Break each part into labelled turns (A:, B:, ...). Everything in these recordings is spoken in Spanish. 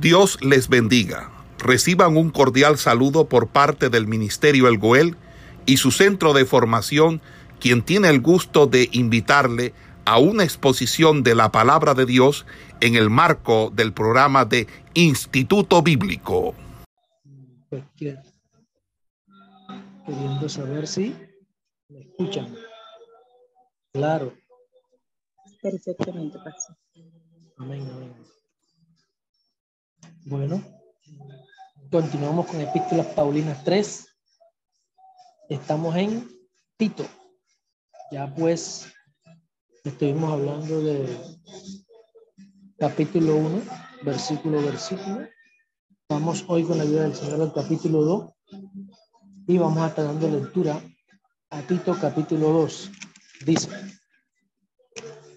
A: Dios les bendiga. Reciban un cordial saludo por parte del Ministerio El Goel y su centro de formación, quien tiene el gusto de invitarle a una exposición de la palabra de Dios en el marco del programa de Instituto Bíblico.
B: Queriendo saber si me escuchan. Claro.
C: Perfectamente, Pastor.
B: Amén, amén. Bueno, continuamos con Epístolas Paulinas 3. Estamos en Tito. Ya pues estuvimos hablando de capítulo 1, versículo, versículo. Vamos hoy con la ayuda del Señor al capítulo 2 y vamos a estar dando lectura a Tito capítulo 2. Dice,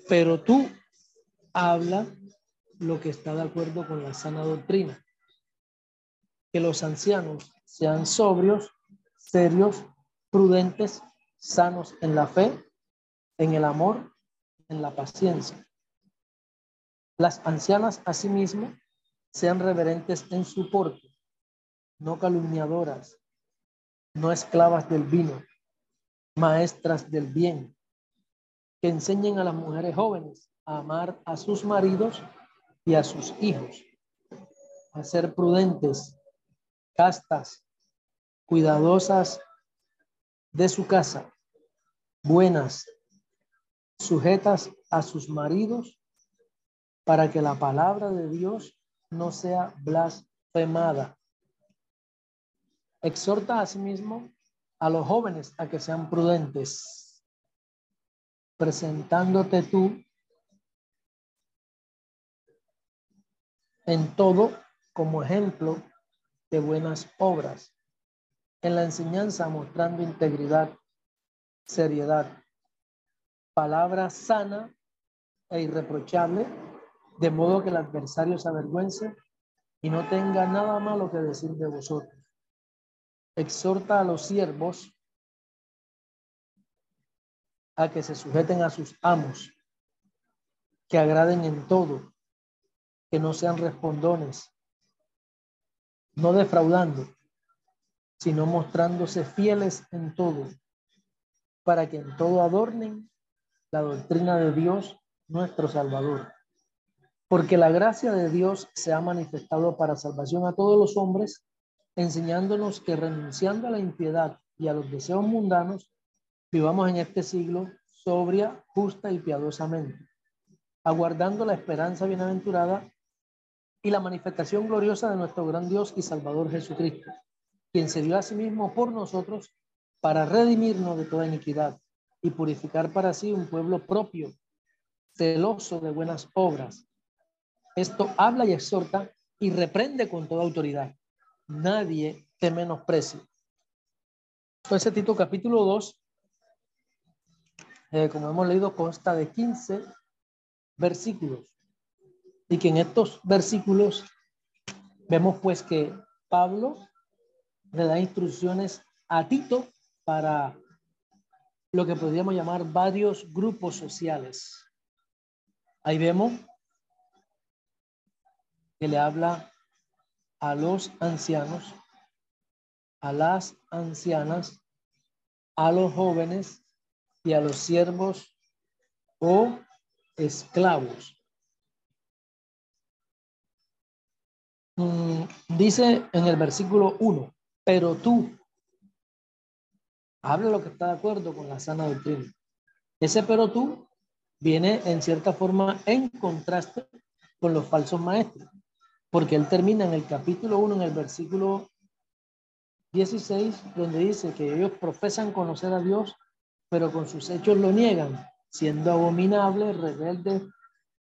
B: pero tú habla lo que está de acuerdo con la sana doctrina. Que los ancianos sean sobrios, serios, prudentes, sanos en la fe, en el amor, en la paciencia. Las ancianas asimismo sean reverentes en su porte, no calumniadoras, no esclavas del vino, maestras del bien, que enseñen a las mujeres jóvenes a amar a sus maridos y a sus hijos, a ser prudentes, castas, cuidadosas de su casa, buenas, sujetas a sus maridos, para que la palabra de Dios no sea blasfemada. Exhorta asimismo a los jóvenes a que sean prudentes, presentándote tú en todo como ejemplo de buenas obras, en la enseñanza mostrando integridad, seriedad, palabra sana e irreprochable, de modo que el adversario se avergüence y no tenga nada malo que decir de vosotros. Exhorta a los siervos a que se sujeten a sus amos, que agraden en todo, que no sean respondones, no defraudando, sino mostrándose fieles en todo, para que en todo adornen la doctrina de Dios, nuestro Salvador. Porque la gracia de Dios se ha manifestado para salvación a todos los hombres, enseñándonos que renunciando a la impiedad y a los deseos mundanos, vivamos en este siglo sobria, justa y piadosamente, aguardando la esperanza bienaventurada y la manifestación gloriosa de nuestro gran Dios y Salvador Jesucristo, quien se dio a sí mismo por nosotros para redimirnos de toda iniquidad y purificar para sí un pueblo propio, celoso de buenas obras. Esto habla y exhorta y reprende con toda autoridad. Nadie te menosprecia. Pues Tito capítulo 2, eh, como hemos leído, consta de 15 versículos y que en estos versículos vemos pues que Pablo le da instrucciones a Tito para lo que podríamos llamar varios grupos sociales. Ahí vemos que le habla a los ancianos, a las ancianas, a los jóvenes y a los siervos o esclavos. Mm, dice en el versículo 1, pero tú, habla lo que está de acuerdo con la sana doctrina. Ese pero tú viene en cierta forma en contraste con los falsos maestros, porque él termina en el capítulo 1, en el versículo 16, donde dice que ellos profesan conocer a Dios, pero con sus hechos lo niegan, siendo abominables, rebeldes,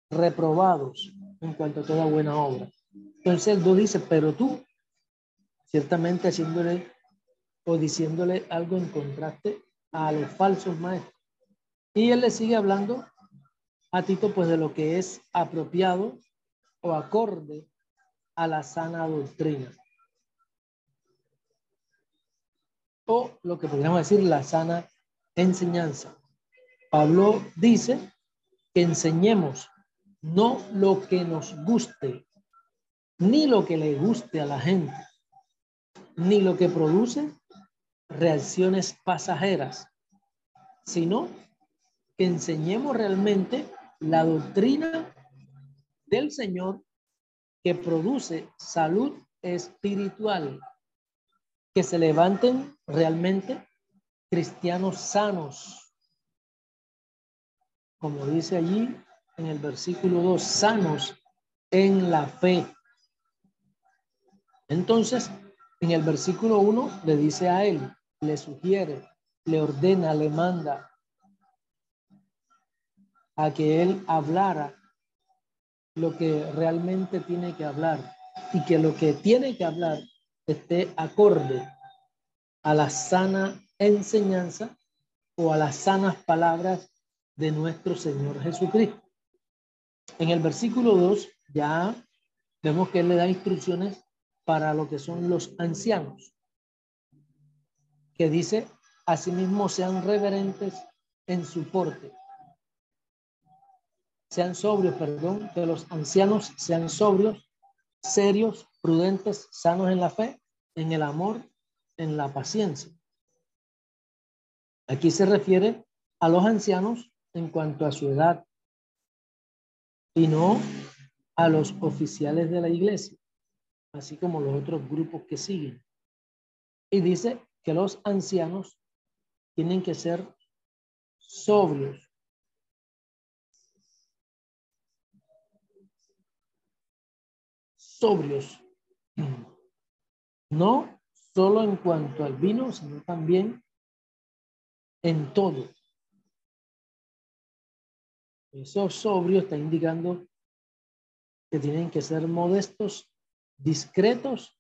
B: reprobados en cuanto a toda buena obra. Entonces el 2 dice, pero tú, ciertamente haciéndole o diciéndole algo en contraste a los falsos maestros. Y él le sigue hablando a Tito pues de lo que es apropiado o acorde a la sana doctrina. O lo que podríamos decir la sana enseñanza. Pablo dice que enseñemos no lo que nos guste, ni lo que le guste a la gente, ni lo que produce reacciones pasajeras, sino que enseñemos realmente la doctrina del Señor que produce salud espiritual, que se levanten realmente cristianos sanos, como dice allí en el versículo 2, sanos en la fe. Entonces, en el versículo 1 le dice a él, le sugiere, le ordena, le manda a que él hablara lo que realmente tiene que hablar y que lo que tiene que hablar esté acorde a la sana enseñanza o a las sanas palabras de nuestro Señor Jesucristo. En el versículo 2 ya vemos que él le da instrucciones para lo que son los ancianos, que dice, asimismo sean reverentes en su porte, sean sobrios, perdón, que los ancianos sean sobrios, serios, prudentes, sanos en la fe, en el amor, en la paciencia. Aquí se refiere a los ancianos en cuanto a su edad y no a los oficiales de la iglesia, así como los otros grupos que siguen. Y dice que los ancianos tienen que ser sobrios, sobrios, no solo en cuanto al vino, sino también en todo. Eso sobrio está indicando que tienen que ser modestos, discretos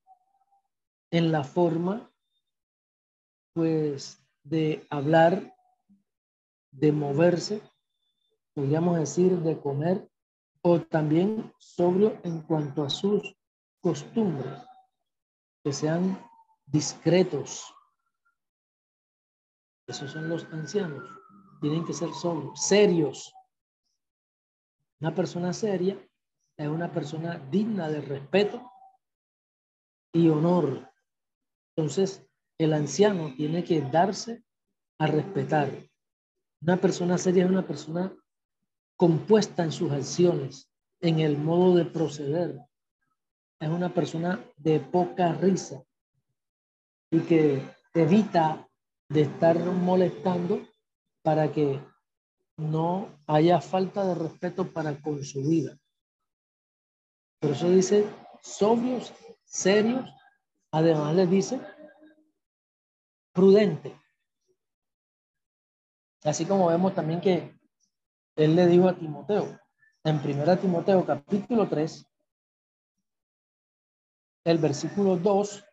B: en la forma, pues, de hablar, de moverse, podríamos decir, de comer, o también sobrio en cuanto a sus costumbres, que sean discretos. Esos son los ancianos. Tienen que ser sobrios, serios. Una persona seria es una persona digna de respeto y honor. Entonces, el anciano tiene que darse a respetar. Una persona seria es una persona compuesta en sus acciones, en el modo de proceder. Es una persona de poca risa y que evita de estar molestando para que no haya falta de respeto para con su vida. Por eso dice sobrios, serios, además le dice prudente. Así como vemos también que él le dijo a Timoteo, en 1 Timoteo capítulo 3, el versículo 2,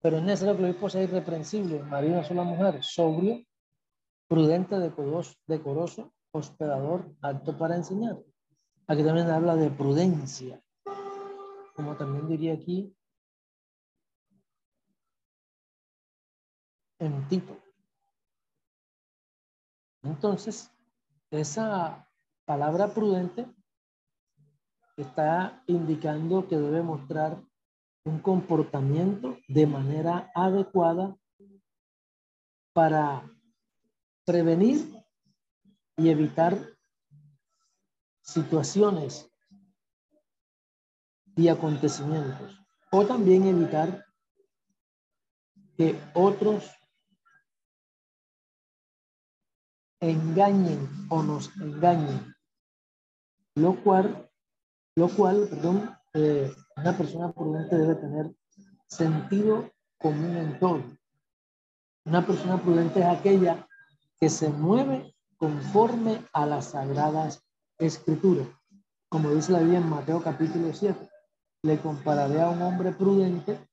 B: pero es necesario que el obispo sea irreprensible, marido de sola mujer, sobrio, prudente, decoroso, decoroso, hospedador, apto para enseñar. Aquí también habla de prudencia, como también diría aquí en Tito. Entonces, esa palabra prudente está indicando que debe mostrar un comportamiento de manera adecuada para prevenir y evitar situaciones y acontecimientos o también evitar que otros engañen o nos engañen, lo cual, lo cual, perdón, eh, una persona prudente debe tener sentido común en todo. Una persona prudente es aquella que se mueve conforme a las sagradas escrituras. Como dice la Biblia en Mateo capítulo 7, le compararé a un hombre prudente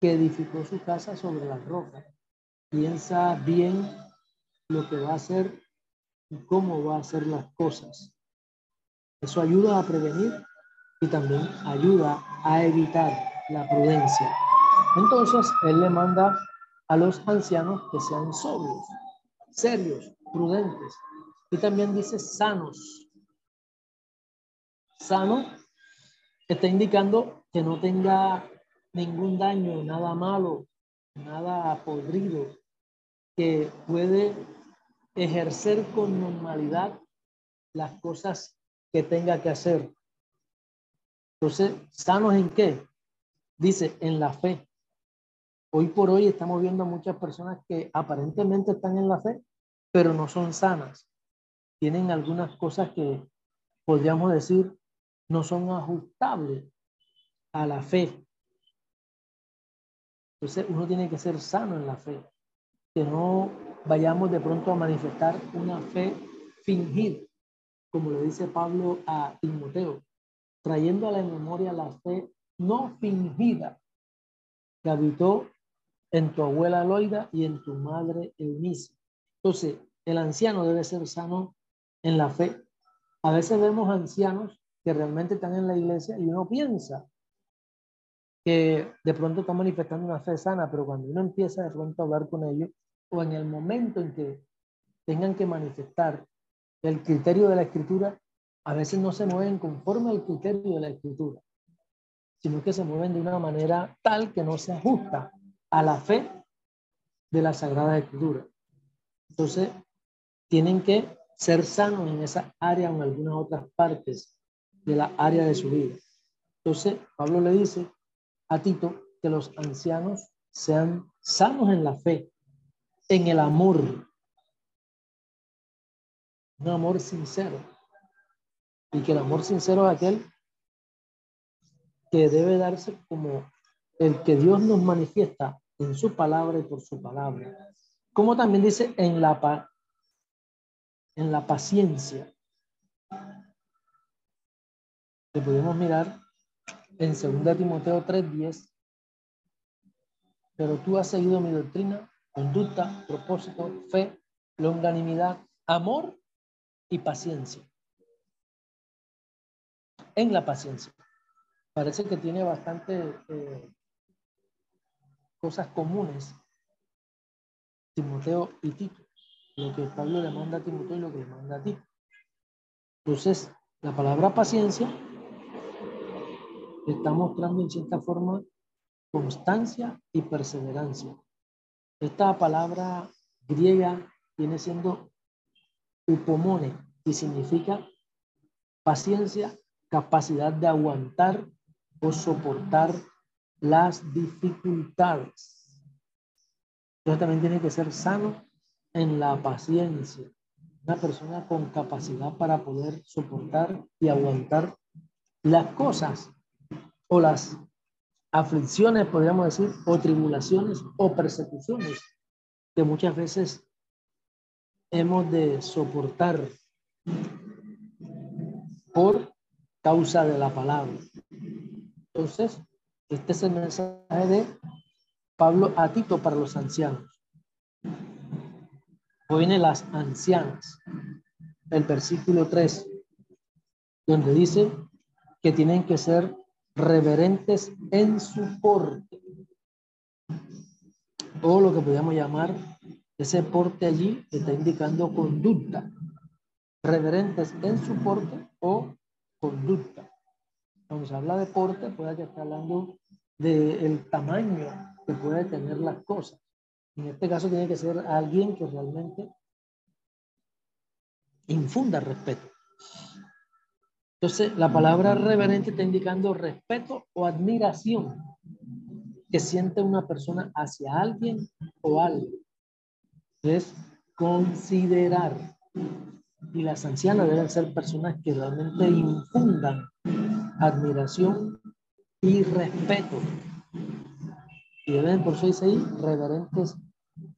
B: que edificó su casa sobre la roca. Piensa bien lo que va a hacer y cómo va a hacer las cosas. Eso ayuda a prevenir y también ayuda a evitar la prudencia. Entonces, él le manda a los ancianos que sean sobrios, serios, prudentes y también dice sanos. Sano está indicando que no tenga ningún daño, nada malo, nada podrido, que puede ejercer con normalidad las cosas que tenga que hacer. Entonces, ¿sanos en qué? Dice, en la fe. Hoy por hoy estamos viendo muchas personas que aparentemente están en la fe, pero no son sanas. Tienen algunas cosas que podríamos decir no son ajustables a la fe. Entonces uno tiene que ser sano en la fe, que no vayamos de pronto a manifestar una fe fingida, como le dice Pablo a Timoteo, trayendo a la memoria la fe no fingida que habitó en tu abuela Loida y en tu madre Eunice. Entonces, el anciano debe ser sano en la fe. A veces vemos ancianos que realmente están en la iglesia y uno piensa que de pronto están manifestando una fe sana, pero cuando uno empieza de pronto a hablar con ellos o en el momento en que tengan que manifestar el criterio de la escritura, a veces no se mueven conforme al criterio de la escritura, sino que se mueven de una manera tal que no se ajusta a la fe de la Sagrada Escritura. Entonces, tienen que ser sanos en esa área o en algunas otras partes de la área de su vida. Entonces, Pablo le dice a Tito que los ancianos sean sanos en la fe, en el amor, un amor sincero. Y que el amor sincero es aquel que debe darse como el que Dios nos manifiesta en su palabra y por su palabra. Como también dice en la, en la paciencia. Que podemos mirar en 2 Timoteo 3:10. Pero tú has seguido mi doctrina, conducta, propósito, fe, longanimidad, amor y paciencia. En la paciencia. Parece que tiene bastante eh, cosas comunes Timoteo y Tito. Lo que Pablo le manda a Timoteo y lo que le manda a Tito. Entonces, la palabra paciencia está mostrando en cierta forma constancia y perseverancia. Esta palabra griega viene siendo upomone y significa paciencia, capacidad de aguantar o soportar las dificultades. Entonces también tiene que ser sano en la paciencia. Una persona con capacidad para poder soportar y aguantar las cosas o las aflicciones, podríamos decir, o tribulaciones o persecuciones que muchas veces hemos de soportar por causa de la palabra. Entonces, este es el mensaje de Pablo a Tito para los ancianos. Las ancianas, el versículo 3, donde dice que tienen que ser reverentes en su porte, o lo que podríamos llamar ese porte allí que está indicando conducta, reverentes en su porte o conducta. Cuando se habla de porte, puede que estar hablando del tamaño que puede tener las cosas. En este caso tiene que ser alguien que realmente infunda respeto. Entonces, la palabra reverente está indicando respeto o admiración que siente una persona hacia alguien o algo. Es considerar. Y las ancianas deben ser personas que realmente infundan admiración y respeto. Y deben, por eso dice ahí, reverentes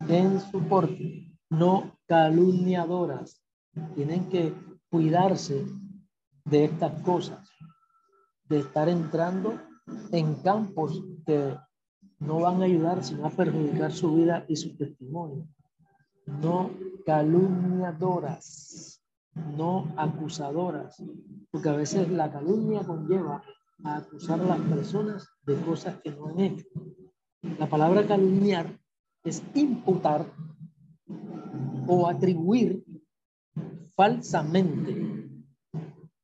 B: en su porte, no calumniadoras. Tienen que cuidarse de estas cosas, de estar entrando en campos que no van a ayudar, sino a perjudicar su vida y su testimonio. No calumniadoras, no acusadoras, porque a veces la calumnia conlleva a acusar a las personas de cosas que no han hecho. La palabra calumniar es imputar o atribuir falsamente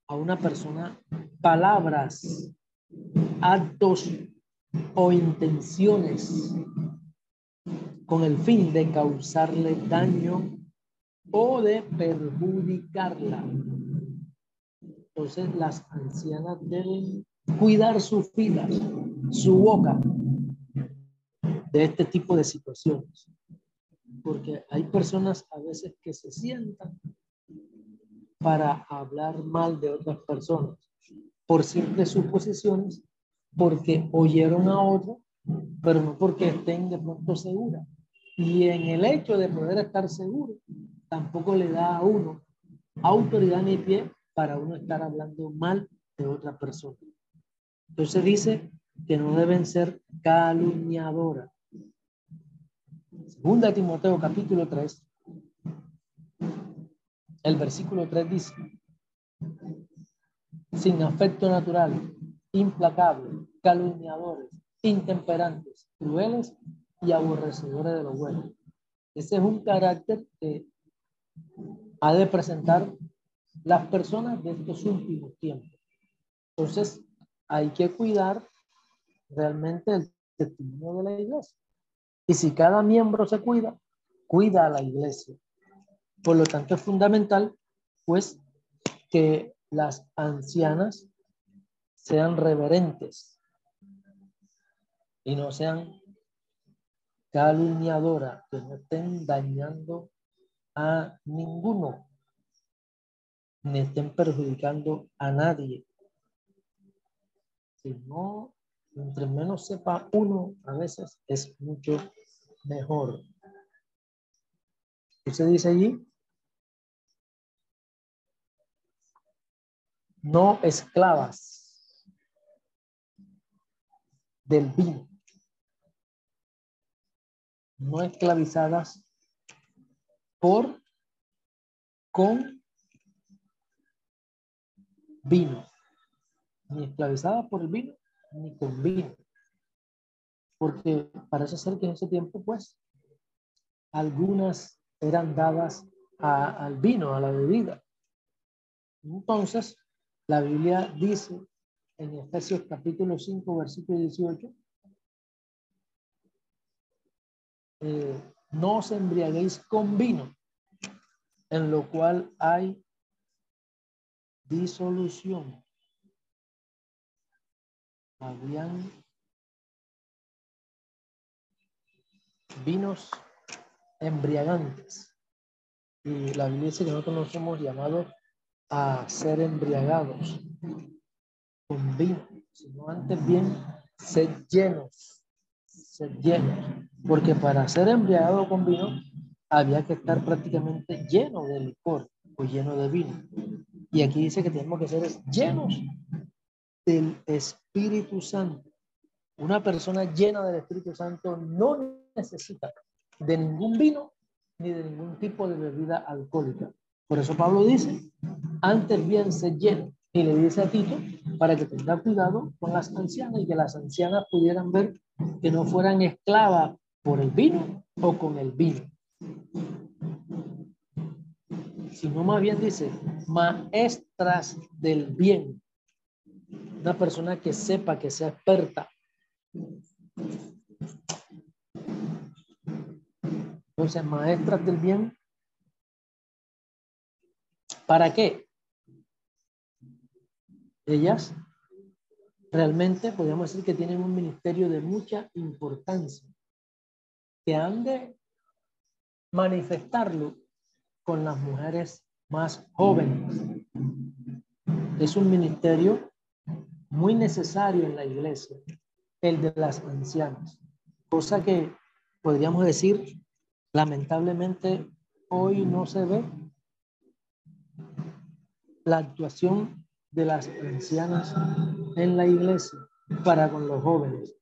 B: a una persona palabras actos o intenciones con el fin de causarle daño o de perjudicarla. Entonces las ancianas deben cuidar sus vidas, su boca de este tipo de situaciones. Porque hay personas a veces que se sientan para hablar mal de otras personas por simples suposiciones, porque oyeron a otro, pero no porque estén de pronto seguras. Y en el hecho de poder estar seguro, tampoco le da a uno autoridad ni pie para uno estar hablando mal de otra persona. Entonces dice que no deben ser calumniadoras. Segunda Timoteo capítulo 3, el versículo 3 dice, sin afecto natural, implacable, calumniadores, intemperantes, crueles y aborrecedores de lo bueno. Ese es un carácter que ha de presentar las personas de estos últimos tiempos. Entonces, hay que cuidar realmente el testimonio de la iglesia. Y si cada miembro se cuida, cuida a la iglesia. Por lo tanto, es fundamental, pues, que las ancianas sean reverentes y no sean calumniadoras, que no estén dañando a ninguno, ni estén perjudicando a nadie. Si no, entre menos sepa uno, a veces es mucho mejor. ¿Qué se dice allí? No esclavas del vino. No esclavizadas por, con vino. Ni esclavizadas por el vino, ni con vino. Porque parece ser que en ese tiempo, pues, algunas eran dadas al vino, a la bebida. Entonces, la Biblia dice en Efesios capítulo 5, versículo 18, eh, no os embriaguéis con vino, en lo cual hay disolución. Habían vinos embriagantes. Y la Biblia dice que nosotros nos hemos llamado a ser embriagados con vino, sino antes bien ser llenos, ser llenos, porque para ser embriagado con vino había que estar prácticamente lleno de licor o lleno de vino. Y aquí dice que tenemos que ser llenos del Espíritu Santo. Una persona llena del Espíritu Santo no necesita de ningún vino ni de ningún tipo de bebida alcohólica. Por eso Pablo dice, antes bien se llena. Y le dice a Tito para que tenga cuidado con las ancianas y que las ancianas pudieran ver que no fueran esclavas por el vino o con el vino. Sino más bien dice, maestras del bien. Una persona que sepa, que sea experta. Entonces, maestras del bien ¿Para qué? Ellas realmente podríamos decir que tienen un ministerio de mucha importancia, que han de manifestarlo con las mujeres más jóvenes. Es un ministerio muy necesario en la iglesia, el de las ancianas, cosa que podríamos decir lamentablemente hoy no se ve la actuación de las ancianas en la iglesia para con los jóvenes,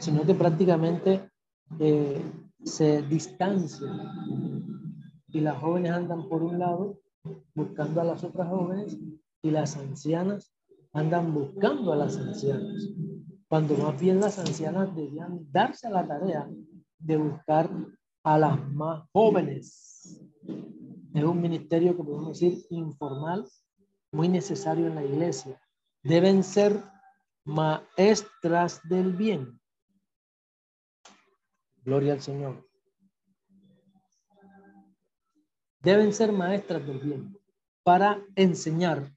B: sino que prácticamente eh, se distancian y las jóvenes andan por un lado buscando a las otras jóvenes y las ancianas andan buscando a las ancianas, cuando más bien las ancianas debían darse a la tarea de buscar a las más jóvenes. Es un ministerio que podemos decir informal muy necesario en la iglesia. Deben ser maestras del bien. Gloria al Señor. Deben ser maestras del bien para enseñar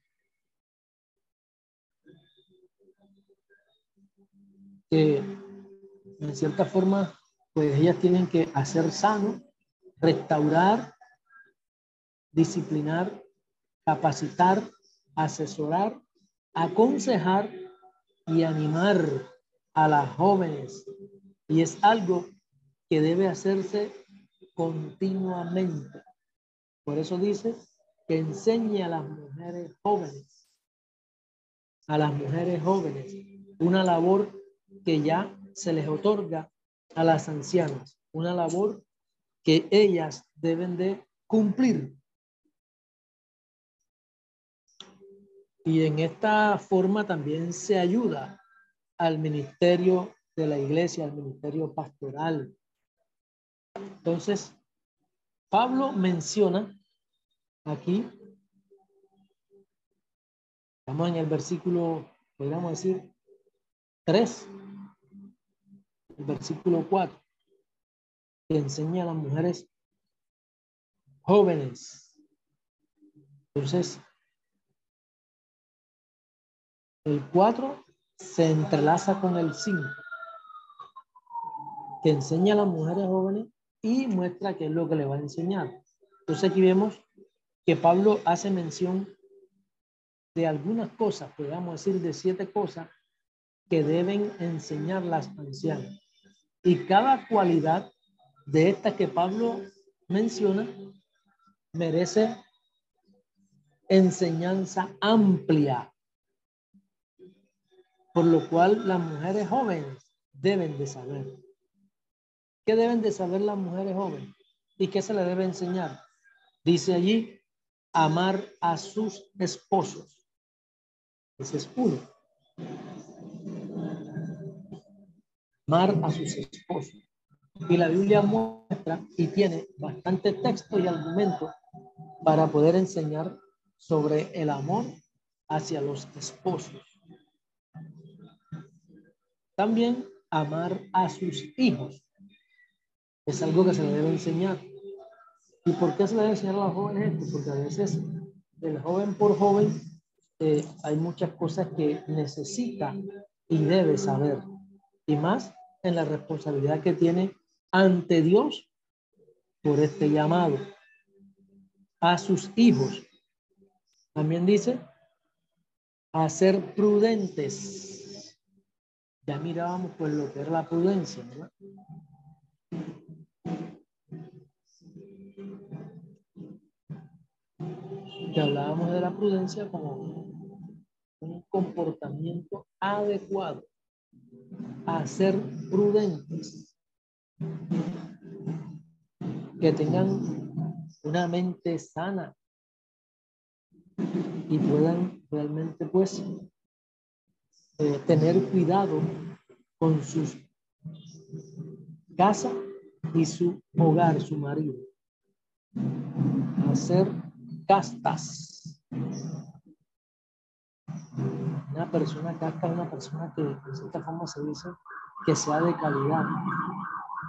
B: que en cierta forma pues ellas tienen que hacer sano, restaurar, disciplinar, capacitar, asesorar, aconsejar y animar a las jóvenes. Y es algo que debe hacerse continuamente. Por eso dice que enseñe a las mujeres jóvenes, a las mujeres jóvenes, una labor que ya se les otorga a las ancianas, una labor que ellas deben de cumplir. Y en esta forma también se ayuda al ministerio de la iglesia, al ministerio pastoral. Entonces, Pablo menciona aquí, estamos en el versículo, podríamos decir, 3, el versículo 4, que enseña a las mujeres jóvenes. Entonces, el 4 se entrelaza con el 5, que enseña a las mujeres jóvenes y muestra qué es lo que le va a enseñar. Entonces aquí vemos que Pablo hace mención de algunas cosas, podríamos decir de siete cosas que deben enseñar las ancianas. Y cada cualidad de estas que Pablo menciona merece enseñanza amplia, por lo cual las mujeres jóvenes deben de saber. ¿Qué deben de saber las mujeres jóvenes? ¿Y qué se les debe enseñar? Dice allí, amar a sus esposos. Ese es uno. Amar a sus esposos. Y la Biblia muestra y tiene bastante texto y argumento para poder enseñar sobre el amor hacia los esposos. También amar a sus hijos. Es algo que se le debe enseñar. ¿Y por qué se le debe enseñar a los jóvenes esto? Porque a veces, del joven por joven, eh, hay muchas cosas que necesita y debe saber. Y más en la responsabilidad que tiene ante Dios por este llamado. A sus hijos. También dice, a ser prudentes. Ya mirábamos pues lo que era la prudencia, ¿verdad? que hablábamos de la prudencia como un comportamiento adecuado a ser prudentes, que tengan una mente sana y puedan realmente pues tener cuidado con sus casa y su hogar, su marido. Hacer castas. Una persona casta es una persona que de cierta forma se dice que sea de calidad,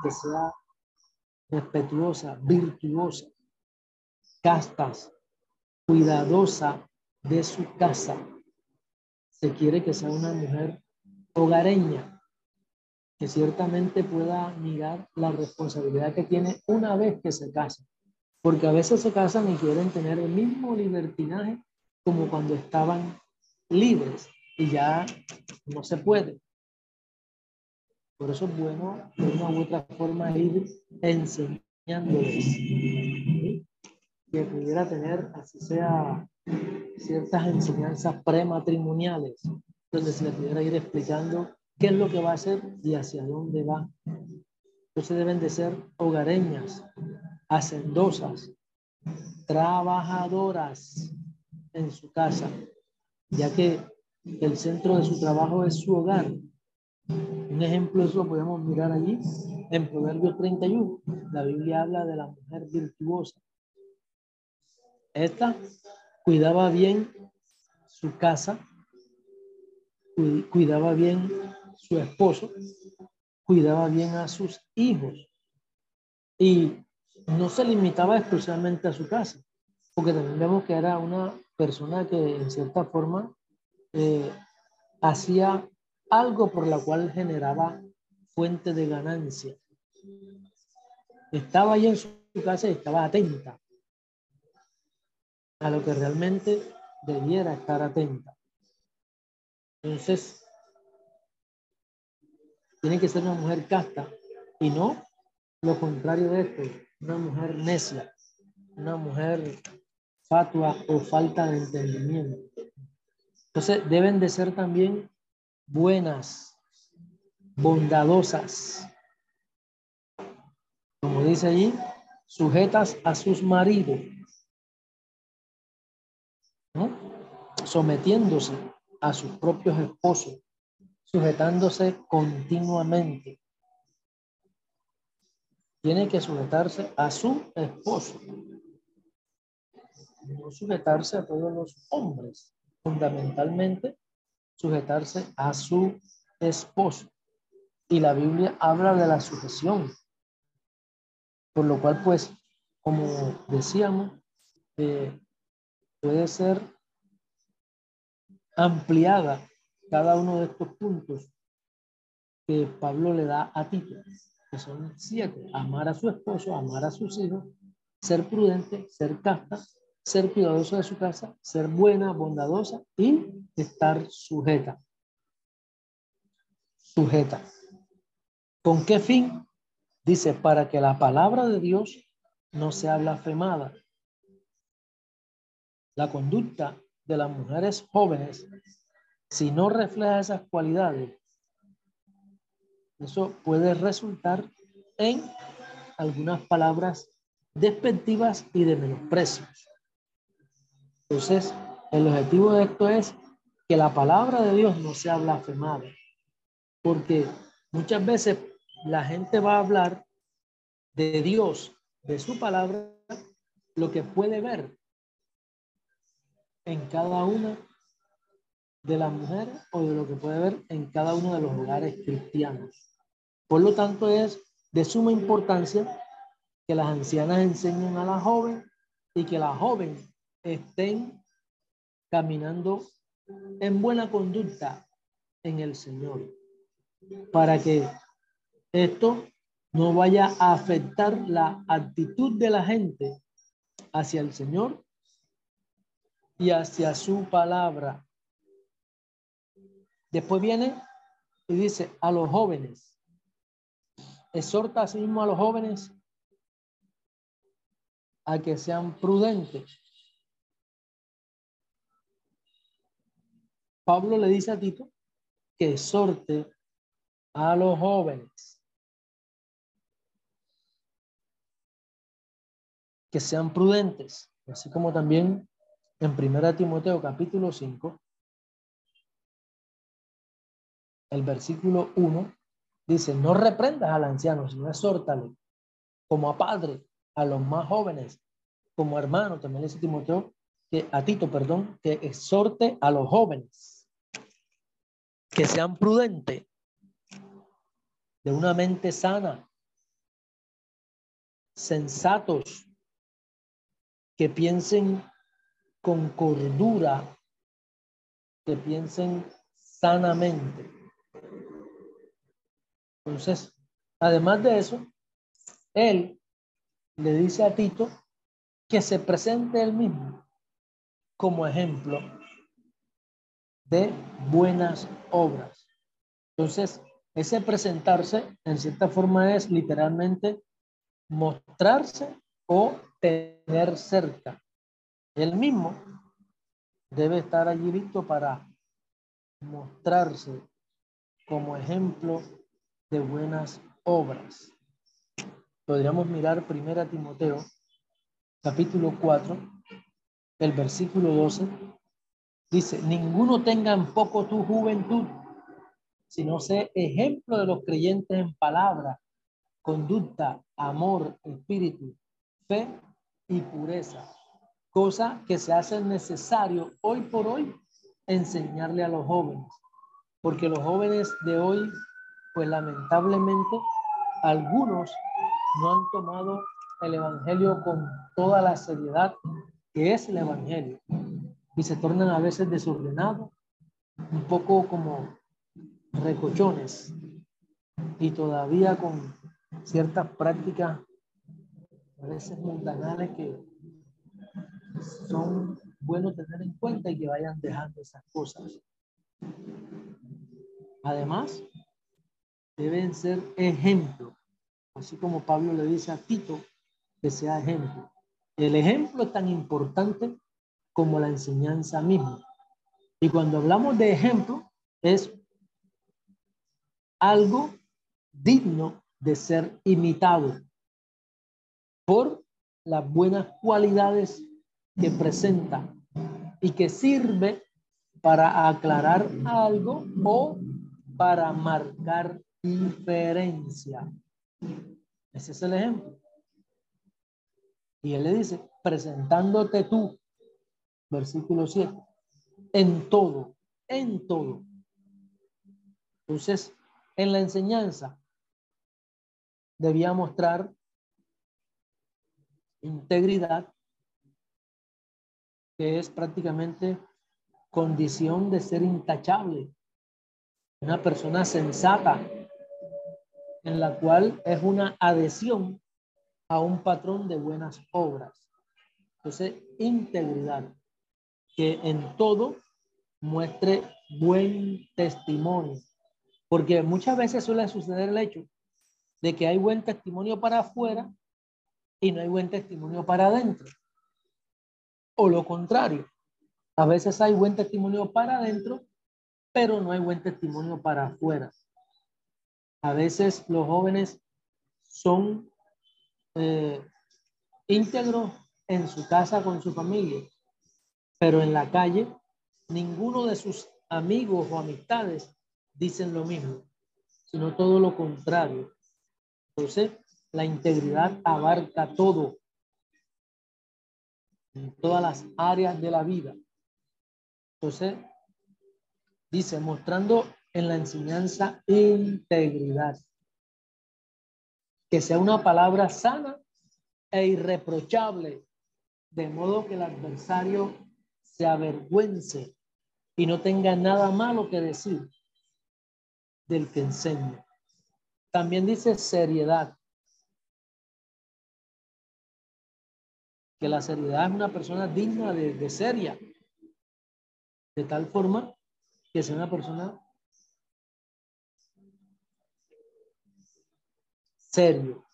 B: que sea respetuosa, virtuosa, castas, cuidadosa de su casa. Se quiere que sea una mujer hogareña, que ciertamente pueda mirar la responsabilidad que tiene una vez que se casa porque a veces se casan y quieren tener el mismo libertinaje como cuando estaban libres y ya no se puede. Por eso es bueno de una u otra forma ir enseñándoles que pudiera tener, así sea, ciertas enseñanzas prematrimoniales, donde se le pudiera ir explicando qué es lo que va a hacer y hacia dónde va. Entonces deben de ser hogareñas, hacendosas, trabajadoras en su casa, ya que el centro de su trabajo es su hogar. Un ejemplo de eso podemos mirar allí en Proverbios 31. La Biblia habla de la mujer virtuosa. Esta cuidaba bien su casa, cuidaba bien su esposo, cuidaba bien a sus hijos y no se limitaba exclusivamente a su casa, porque también vemos que era una persona que en cierta forma eh, hacía algo por la cual generaba fuente de ganancia. Estaba ahí en su casa y estaba atenta a lo que realmente debiera estar atenta. Entonces, tiene que ser una mujer casta y no lo contrario de esto, una mujer necia, una mujer fatua o falta de entendimiento. Entonces, deben de ser también buenas, bondadosas. Como dice allí, sujetas a sus maridos, sometiéndose a sus propios esposos, sujetándose continuamente. Tiene que sujetarse a su esposo, no sujetarse a todos los hombres, fundamentalmente sujetarse a su esposo. Y la Biblia habla de la sujeción. Por lo cual, pues, como decíamos, eh, puede ser ampliada cada uno de estos puntos que Pablo le da a Tito, que son siete. Amar a su esposo, amar a sus hijos, ser prudente, ser casta, ser cuidadoso de su casa, ser buena, bondadosa y estar sujeta. Sujeta. ¿Con qué fin? Dice, para que la palabra de Dios no sea blasfemada. La conducta de las mujeres jóvenes, si no refleja esas cualidades, eso puede resultar en algunas palabras despectivas y de menosprecio. Entonces, el objetivo de esto es que la palabra de Dios no sea blasfemada, porque muchas veces la gente va a hablar de Dios, de su palabra, lo que puede ver en cada una de las mujeres o de lo que puede ver en cada uno de los hogares cristianos. Por lo tanto, es de suma importancia que las ancianas enseñen a la joven y que la joven estén caminando en buena conducta en el Señor, para que esto no vaya a afectar la actitud de la gente hacia el Señor y hacia su palabra. Después viene y dice a los jóvenes, exhorta sí mismo a los jóvenes a que sean prudentes Pablo le dice a Tito que exhorte a los jóvenes que sean prudentes, así como también en Primera Timoteo capítulo 5, el versículo 1 dice, no reprendas al anciano, sino exhórtale como a padre, a los más jóvenes, como hermano, también dice Timoteo, que a Tito, perdón, que exhorte a los jóvenes que sean prudentes, de una mente sana, sensatos, que piensen con cordura, que piensen sanamente. Entonces, además de eso, él le dice a Tito que se presente él mismo como ejemplo de buenas obras. Entonces, ese presentarse, en cierta forma, es literalmente mostrarse o tener cerca. El mismo debe estar allí listo para mostrarse como ejemplo de buenas obras. Podríamos mirar primera Timoteo, capítulo 4, el versículo 12 Dice, ninguno tenga en poco tu juventud, sino sé ejemplo de los creyentes en palabra, conducta, amor, espíritu, fe y pureza. Cosa que se hace necesario hoy por hoy enseñarle a los jóvenes. Porque los jóvenes de hoy, pues lamentablemente, algunos no han tomado el Evangelio con toda la seriedad que es el Evangelio y se tornan a veces desordenados, un poco como recochones y todavía con ciertas prácticas a veces mundanales que son buenos tener en cuenta y que vayan dejando esas cosas. Además, deben ser ejemplo, así como Pablo le dice a Tito que sea ejemplo. El ejemplo es tan importante como la enseñanza misma. Y cuando hablamos de ejemplo, es algo digno de ser imitado por las buenas cualidades que presenta y que sirve para aclarar algo o para marcar diferencia. Ese es el ejemplo. Y él le dice, presentándote tú, versículo 7, en todo, en todo. Entonces, en la enseñanza debía mostrar integridad, que es prácticamente condición de ser intachable, una persona sensata, en la cual es una adhesión a un patrón de buenas obras. Entonces, integridad, que en todo muestre buen testimonio, porque muchas veces suele suceder el hecho de que hay buen testimonio para afuera y no hay buen testimonio para adentro. O lo contrario, a veces hay buen testimonio para adentro, pero no hay buen testimonio para afuera. A veces los jóvenes son eh, íntegro en su casa con su familia, pero en la calle ninguno de sus amigos o amistades dicen lo mismo, sino todo lo contrario. Entonces, la integridad abarca todo, en todas las áreas de la vida. Entonces, dice, mostrando en la enseñanza integridad que sea una palabra sana e irreprochable, de modo que el adversario se avergüence y no tenga nada malo que decir del que enseña. También dice seriedad. Que la seriedad es una persona digna de, de seria. De tal forma que sea una persona serio.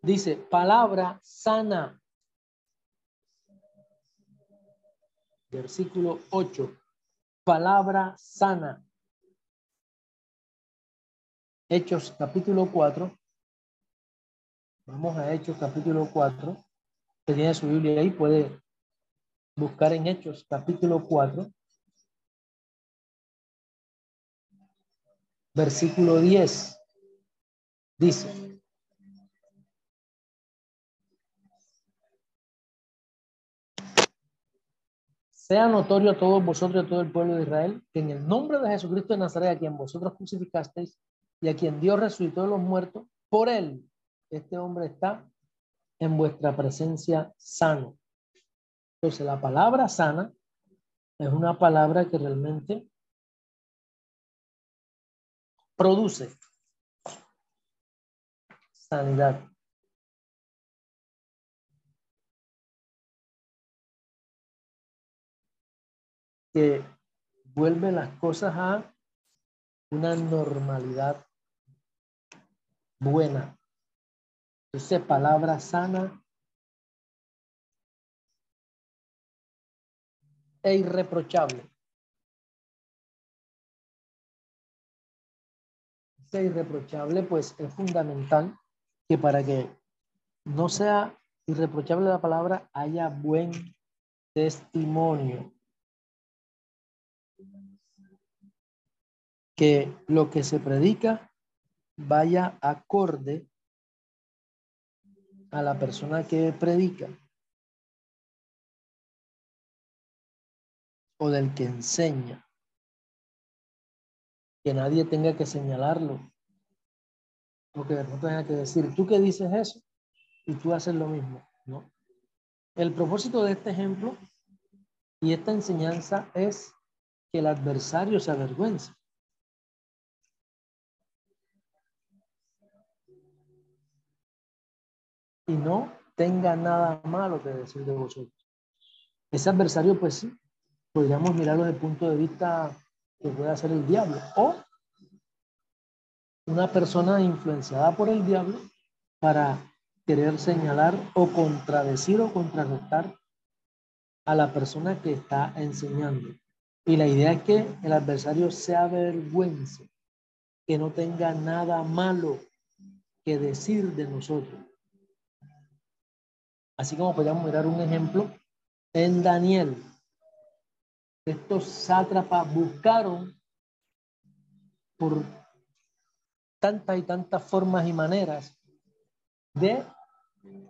B: Dice, palabra sana. Versículo 8. Palabra sana. Hechos capítulo 4. Vamos a Hechos capítulo 4. Que tiene su Biblia ahí, puede buscar en Hechos capítulo 4. Versículo 10. Dice, sea notorio a todos vosotros y a todo el pueblo de Israel que en el nombre de Jesucristo de Nazaret, a quien vosotros crucificasteis y a quien Dios resucitó de los muertos, por él, este hombre está en vuestra presencia sano. Entonces, la palabra sana es una palabra que realmente produce sanidad. Que vuelve las cosas a una normalidad buena. Esa palabra sana e irreprochable. Ese irreprochable, pues es fundamental que para que no sea irreprochable la palabra, haya buen testimonio. Que lo que se predica vaya acorde a la persona que predica o del que enseña. que nadie tenga que señalarlo, o que no tenga que decir, tú que dices eso y tú haces lo mismo, ¿no? El propósito de este ejemplo y esta enseñanza es que el adversario se avergüence. Y no tenga nada malo que decir de vosotros. Ese adversario, pues sí, podríamos mirarlo desde el punto de vista que puede ser el diablo o una persona influenciada por el diablo para querer señalar o contradecir o contrarrestar a la persona que está enseñando. Y la idea es que el adversario se avergüence, que no tenga nada malo que decir de nosotros. Así como podríamos mirar un ejemplo en Daniel. Estos sátrapas buscaron por tantas y tantas formas y maneras de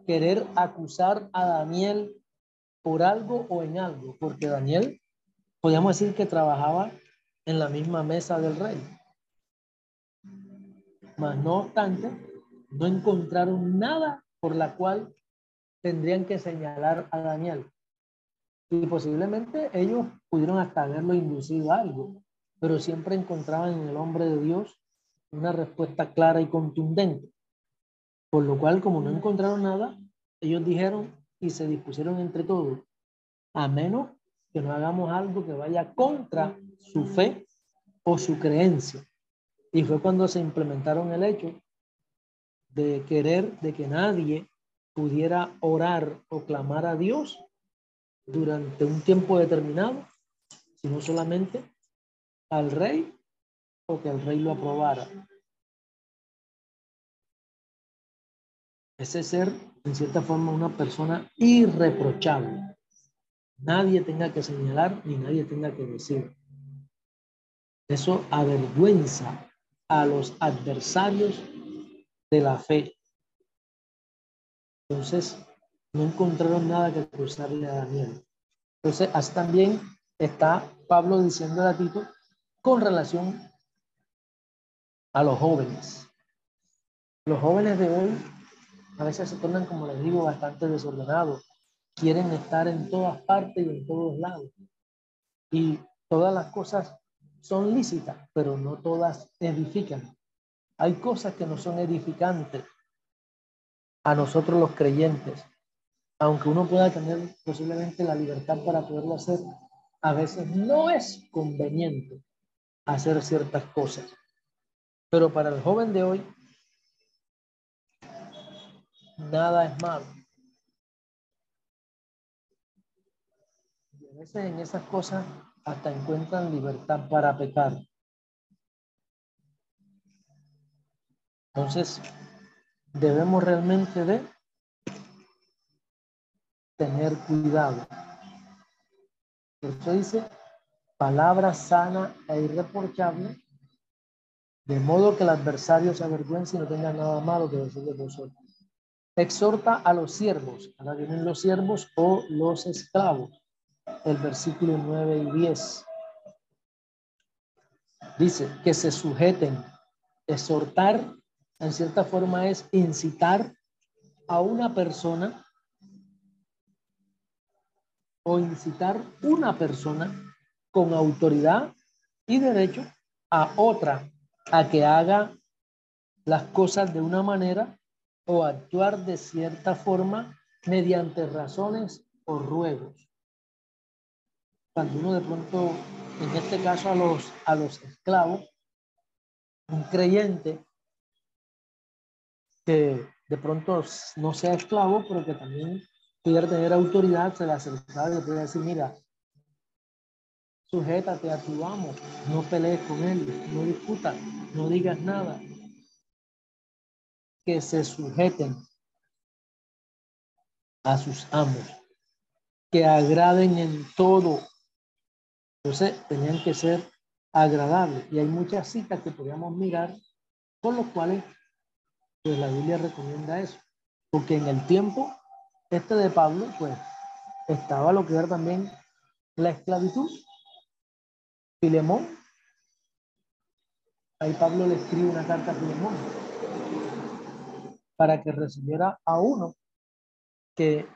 B: querer acusar a Daniel por algo o en algo, porque Daniel, podríamos decir que trabajaba en la misma mesa del rey. Mas no obstante, no encontraron nada por la cual tendrían que señalar a Daniel. Y posiblemente ellos pudieron hasta haberlo inducido a algo, pero siempre encontraban en el hombre de Dios una respuesta clara y contundente. Por lo cual, como no encontraron nada, ellos dijeron y se dispusieron entre todos, a menos que no hagamos algo que vaya contra su fe o su creencia. Y fue cuando se implementaron el hecho de querer de que nadie pudiera orar o clamar a Dios durante un tiempo determinado, sino solamente al rey o que el rey lo aprobara. Ese ser, en cierta forma, una persona irreprochable. Nadie tenga que señalar ni nadie tenga que decir. Eso avergüenza a los adversarios de la fe. Entonces, no encontraron nada que acusarle a Daniel. Entonces, así también está Pablo diciendo a Tito con relación a los jóvenes. Los jóvenes de hoy a veces se tornan, como les digo, bastante desordenados. Quieren estar en todas partes y en todos lados. Y todas las cosas son lícitas, pero no todas edifican. Hay cosas que no son edificantes a nosotros los creyentes aunque uno pueda tener posiblemente la libertad para poderlo hacer, a veces no es conveniente hacer ciertas cosas. Pero para el joven de hoy, nada es malo. Y a veces en esas cosas hasta encuentran libertad para pecar. Entonces, debemos realmente de tener cuidado. Eso dice palabra sana e irreprochable, de modo que el adversario se avergüence y no tenga nada malo que decir de vosotros. Exhorta a los siervos, ahora vienen los siervos o los esclavos, el versículo 9 y 10. Dice que se sujeten. Exhortar, en cierta forma, es incitar a una persona o incitar una persona con autoridad y derecho a otra a que haga las cosas de una manera o actuar de cierta forma mediante razones o ruegos. Cuando uno de pronto, en este caso a los, a los esclavos, un creyente que de pronto no sea esclavo, pero que también pudiera tener autoridad, se le acercaba y le podía decir, mira, sujétate a tu amo, no pelees con él, no discutas, no digas nada. Que se sujeten a sus amos, que agraden en todo. Entonces, tenían que ser agradables. Y hay muchas citas que podríamos mirar, con los cuales pues, la Biblia recomienda eso. Porque en el tiempo este de Pablo, pues, estaba lo que era también la esclavitud. Filemón ahí Pablo le escribe una carta a Filemón para que recibiera a uno que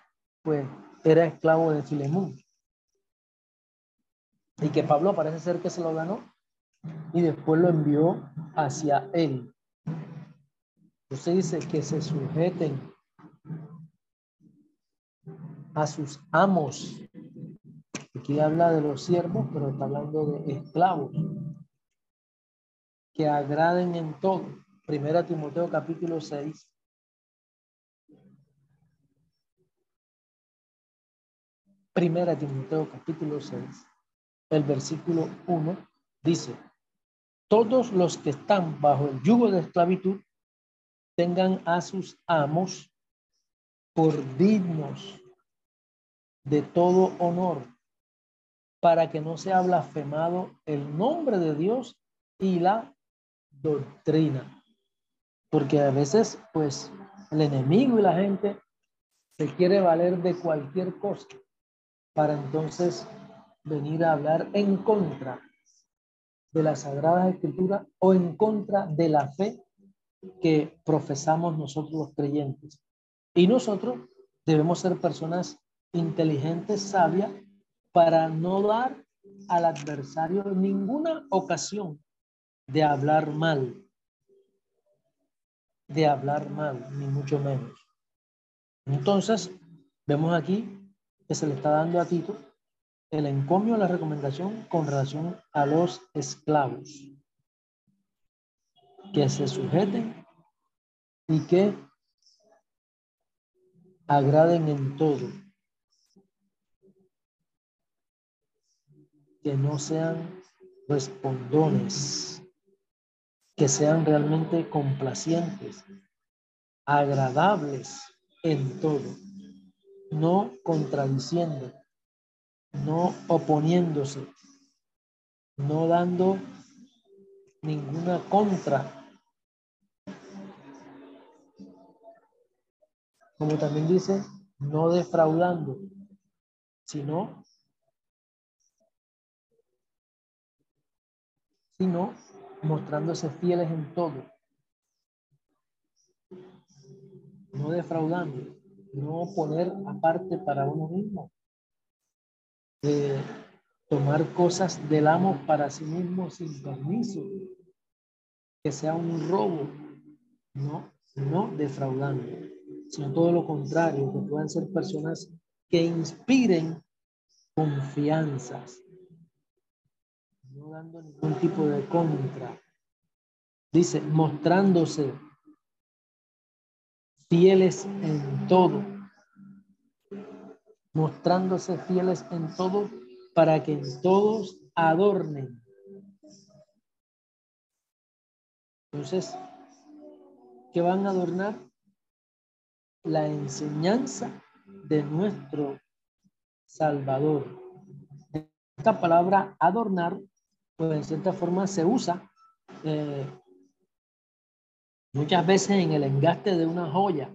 B: pues era esclavo de Filemón. Y que Pablo parece ser que se lo ganó y después lo envió hacia él. Usted dice que se sujeten a sus amos. Aquí habla de los siervos, pero está hablando de esclavos. Que agraden en todo. Primera Timoteo capítulo 6. Primera Timoteo capítulo 6. El versículo 1 dice, todos los que están bajo el yugo de esclavitud tengan a sus amos por dignos de todo honor, para que no sea blasfemado el nombre de Dios y la doctrina. Porque a veces, pues, el enemigo y la gente se quiere valer de cualquier cosa para entonces venir a hablar en contra de la Sagrada Escritura o en contra de la fe que profesamos nosotros los creyentes. Y nosotros debemos ser personas inteligentes, sabias, para no dar al adversario ninguna ocasión de hablar mal, de hablar mal, ni mucho menos. Entonces, vemos aquí que se le está dando a Tito el encomio, la recomendación con relación a los esclavos, que se sujeten y que agraden en todo, que no sean respondones, que sean realmente complacientes, agradables en todo, no contradiciendo, no oponiéndose, no dando ninguna contra. Como también dice, no defraudando, sino, sino mostrándose fieles en todo. No defraudando, no poner aparte para uno mismo, de tomar cosas del amo para sí mismo sin permiso, que sea un robo, no, no defraudando, sino todo lo contrario, que puedan ser personas que inspiren confianzas, no dando ningún tipo de contra. Dice, mostrándose fieles en todo mostrándose fieles en todo para que todos adornen. Entonces, ¿qué van a adornar? La enseñanza de nuestro Salvador. Esta palabra adornar, pues en cierta forma se usa eh, muchas veces en el engaste de una joya,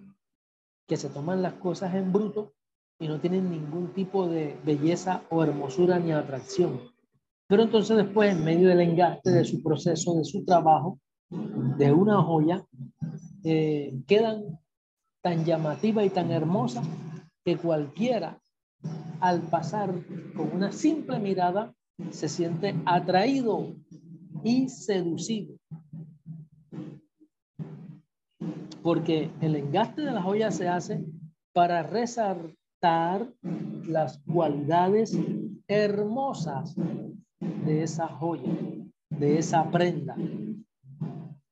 B: que se toman las cosas en bruto y no tienen ningún tipo de belleza o hermosura ni atracción. Pero entonces después, en medio del engaste de su proceso, de su trabajo, de una joya, eh, quedan tan llamativa y tan hermosa que cualquiera al pasar con una simple mirada se siente atraído y seducido. Porque el engaste de la joya se hace para rezar las cualidades hermosas de esa joya, de esa prenda.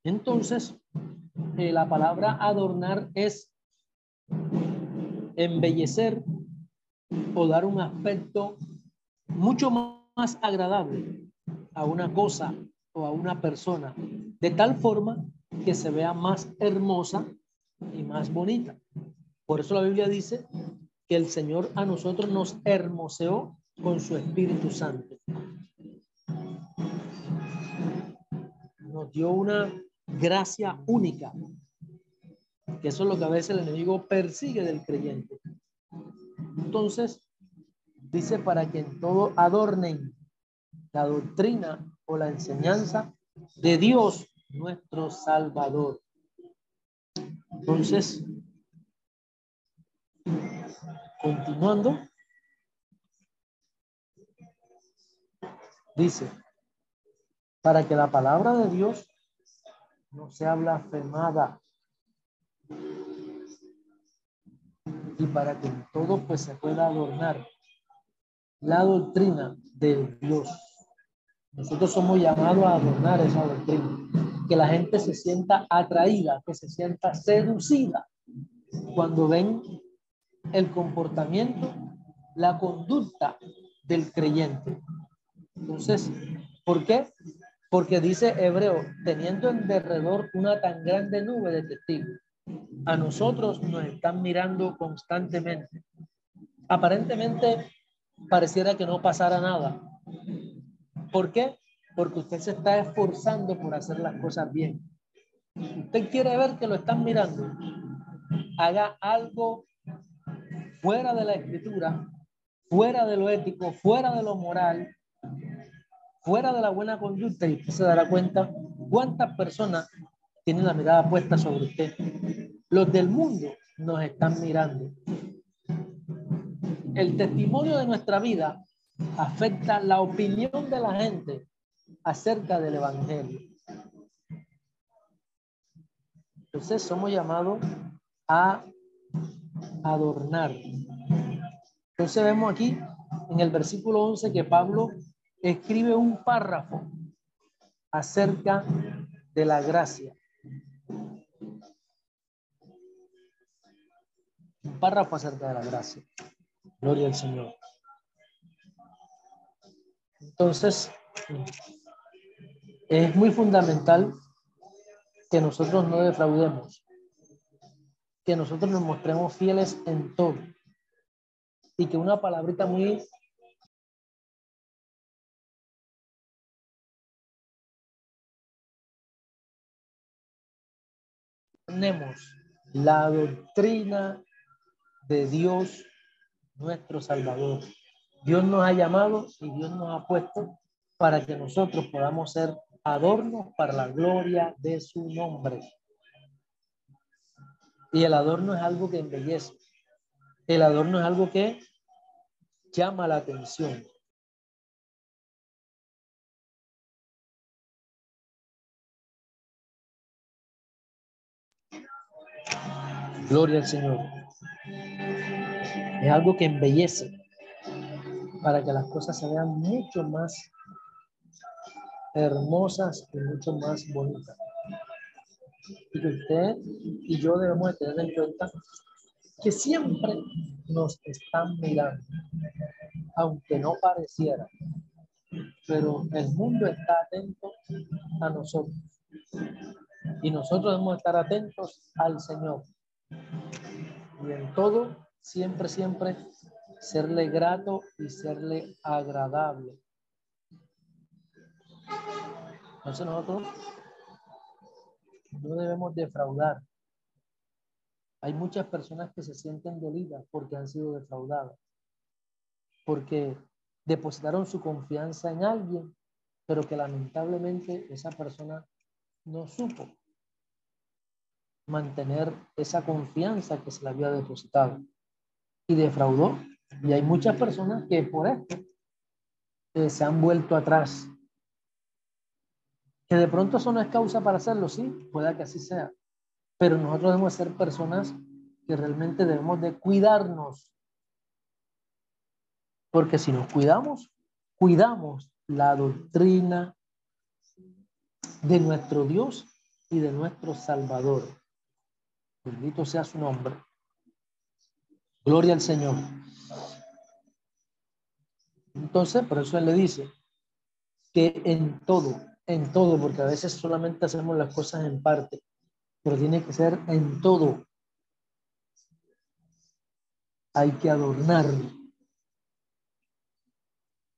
B: Entonces, eh, la palabra adornar es embellecer o dar un aspecto mucho más agradable a una cosa o a una persona, de tal forma que se vea más hermosa y más bonita. Por eso la Biblia dice que el Señor a nosotros nos hermoseó con su Espíritu Santo. Nos dio una gracia única, que eso es lo que a veces el enemigo persigue del creyente. Entonces, dice para que en todo adornen la doctrina o la enseñanza de Dios nuestro Salvador. Entonces, continuando, dice, para que la palabra de Dios no sea blasfemada y para que todo pues se pueda adornar la doctrina de Dios. Nosotros somos llamados a adornar esa doctrina, que la gente se sienta atraída, que se sienta seducida cuando ven el comportamiento, la conducta del creyente. Entonces, ¿por qué? Porque dice Hebreo, teniendo en derredor una tan grande nube de testigos, a nosotros nos están mirando constantemente. Aparentemente pareciera que no pasara nada. ¿Por qué? Porque usted se está esforzando por hacer las cosas bien. Usted quiere ver que lo están mirando. Haga algo fuera de la escritura, fuera de lo ético, fuera de lo moral, fuera de la buena conducta y usted se dará cuenta cuántas personas tienen la mirada puesta sobre usted. Los del mundo nos están mirando. El testimonio de nuestra vida afecta la opinión de la gente acerca del Evangelio. Entonces somos llamados a adornar. Entonces vemos aquí en el versículo 11 que Pablo escribe un párrafo acerca de la gracia. Párrafo acerca de la gracia. Gloria al Señor. Entonces, es muy fundamental que nosotros no defraudemos, que nosotros nos mostremos fieles en todo y que una palabrita muy tenemos la doctrina de Dios nuestro Salvador. Dios nos ha llamado y Dios nos ha puesto para que nosotros podamos ser adornos para la gloria de su nombre. Y el adorno es algo que embellece. El adorno es algo que llama la atención. Gloria al Señor. Es algo que embellece para que las cosas se vean mucho más hermosas y mucho más bonitas. Y que usted y yo debemos tener en cuenta que siempre nos están mirando, aunque no pareciera, pero el mundo está atento a nosotros. Y nosotros debemos estar atentos al Señor. Y en todo, siempre, siempre serle grato y serle agradable. Entonces nosotros no debemos defraudar. Hay muchas personas que se sienten dolidas porque han sido defraudadas, porque depositaron su confianza en alguien, pero que lamentablemente esa persona no supo mantener esa confianza que se le había depositado y defraudó y hay muchas personas que por esto eh, se han vuelto atrás. Que de pronto eso no es causa para hacerlo, sí, pueda que así sea. Pero nosotros debemos ser personas que realmente debemos de cuidarnos. Porque si nos cuidamos, cuidamos la doctrina de nuestro Dios y de nuestro Salvador. Bendito sea su nombre. Gloria al Señor. Entonces, por eso él le dice que en todo, en todo, porque a veces solamente hacemos las cosas en parte, pero tiene que ser en todo. Hay que adornar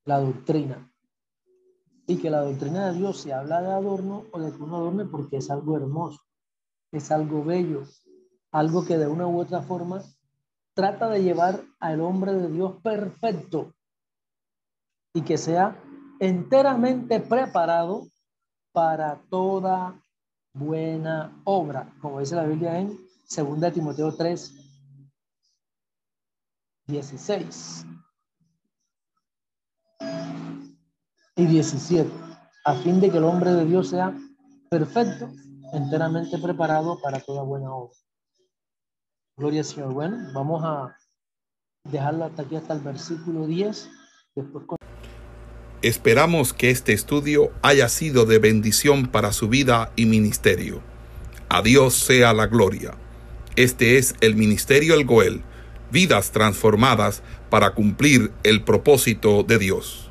B: la doctrina. Y que la doctrina de Dios se habla de adorno o de que uno adorne porque es algo hermoso, es algo bello, algo que de una u otra forma trata de llevar al hombre de Dios perfecto y que sea enteramente preparado para toda buena obra, como dice la Biblia en 2 Timoteo 3, 16 y 17, a fin de que el hombre de Dios sea perfecto, enteramente preparado para toda buena obra. Gloria al Señor. Bueno, vamos a dejarlo hasta aquí, hasta el versículo 10. Después
A: Esperamos que este estudio haya sido de bendición para su vida y ministerio. A Dios sea la gloria. Este es el Ministerio El Goel, vidas transformadas para cumplir el propósito de Dios.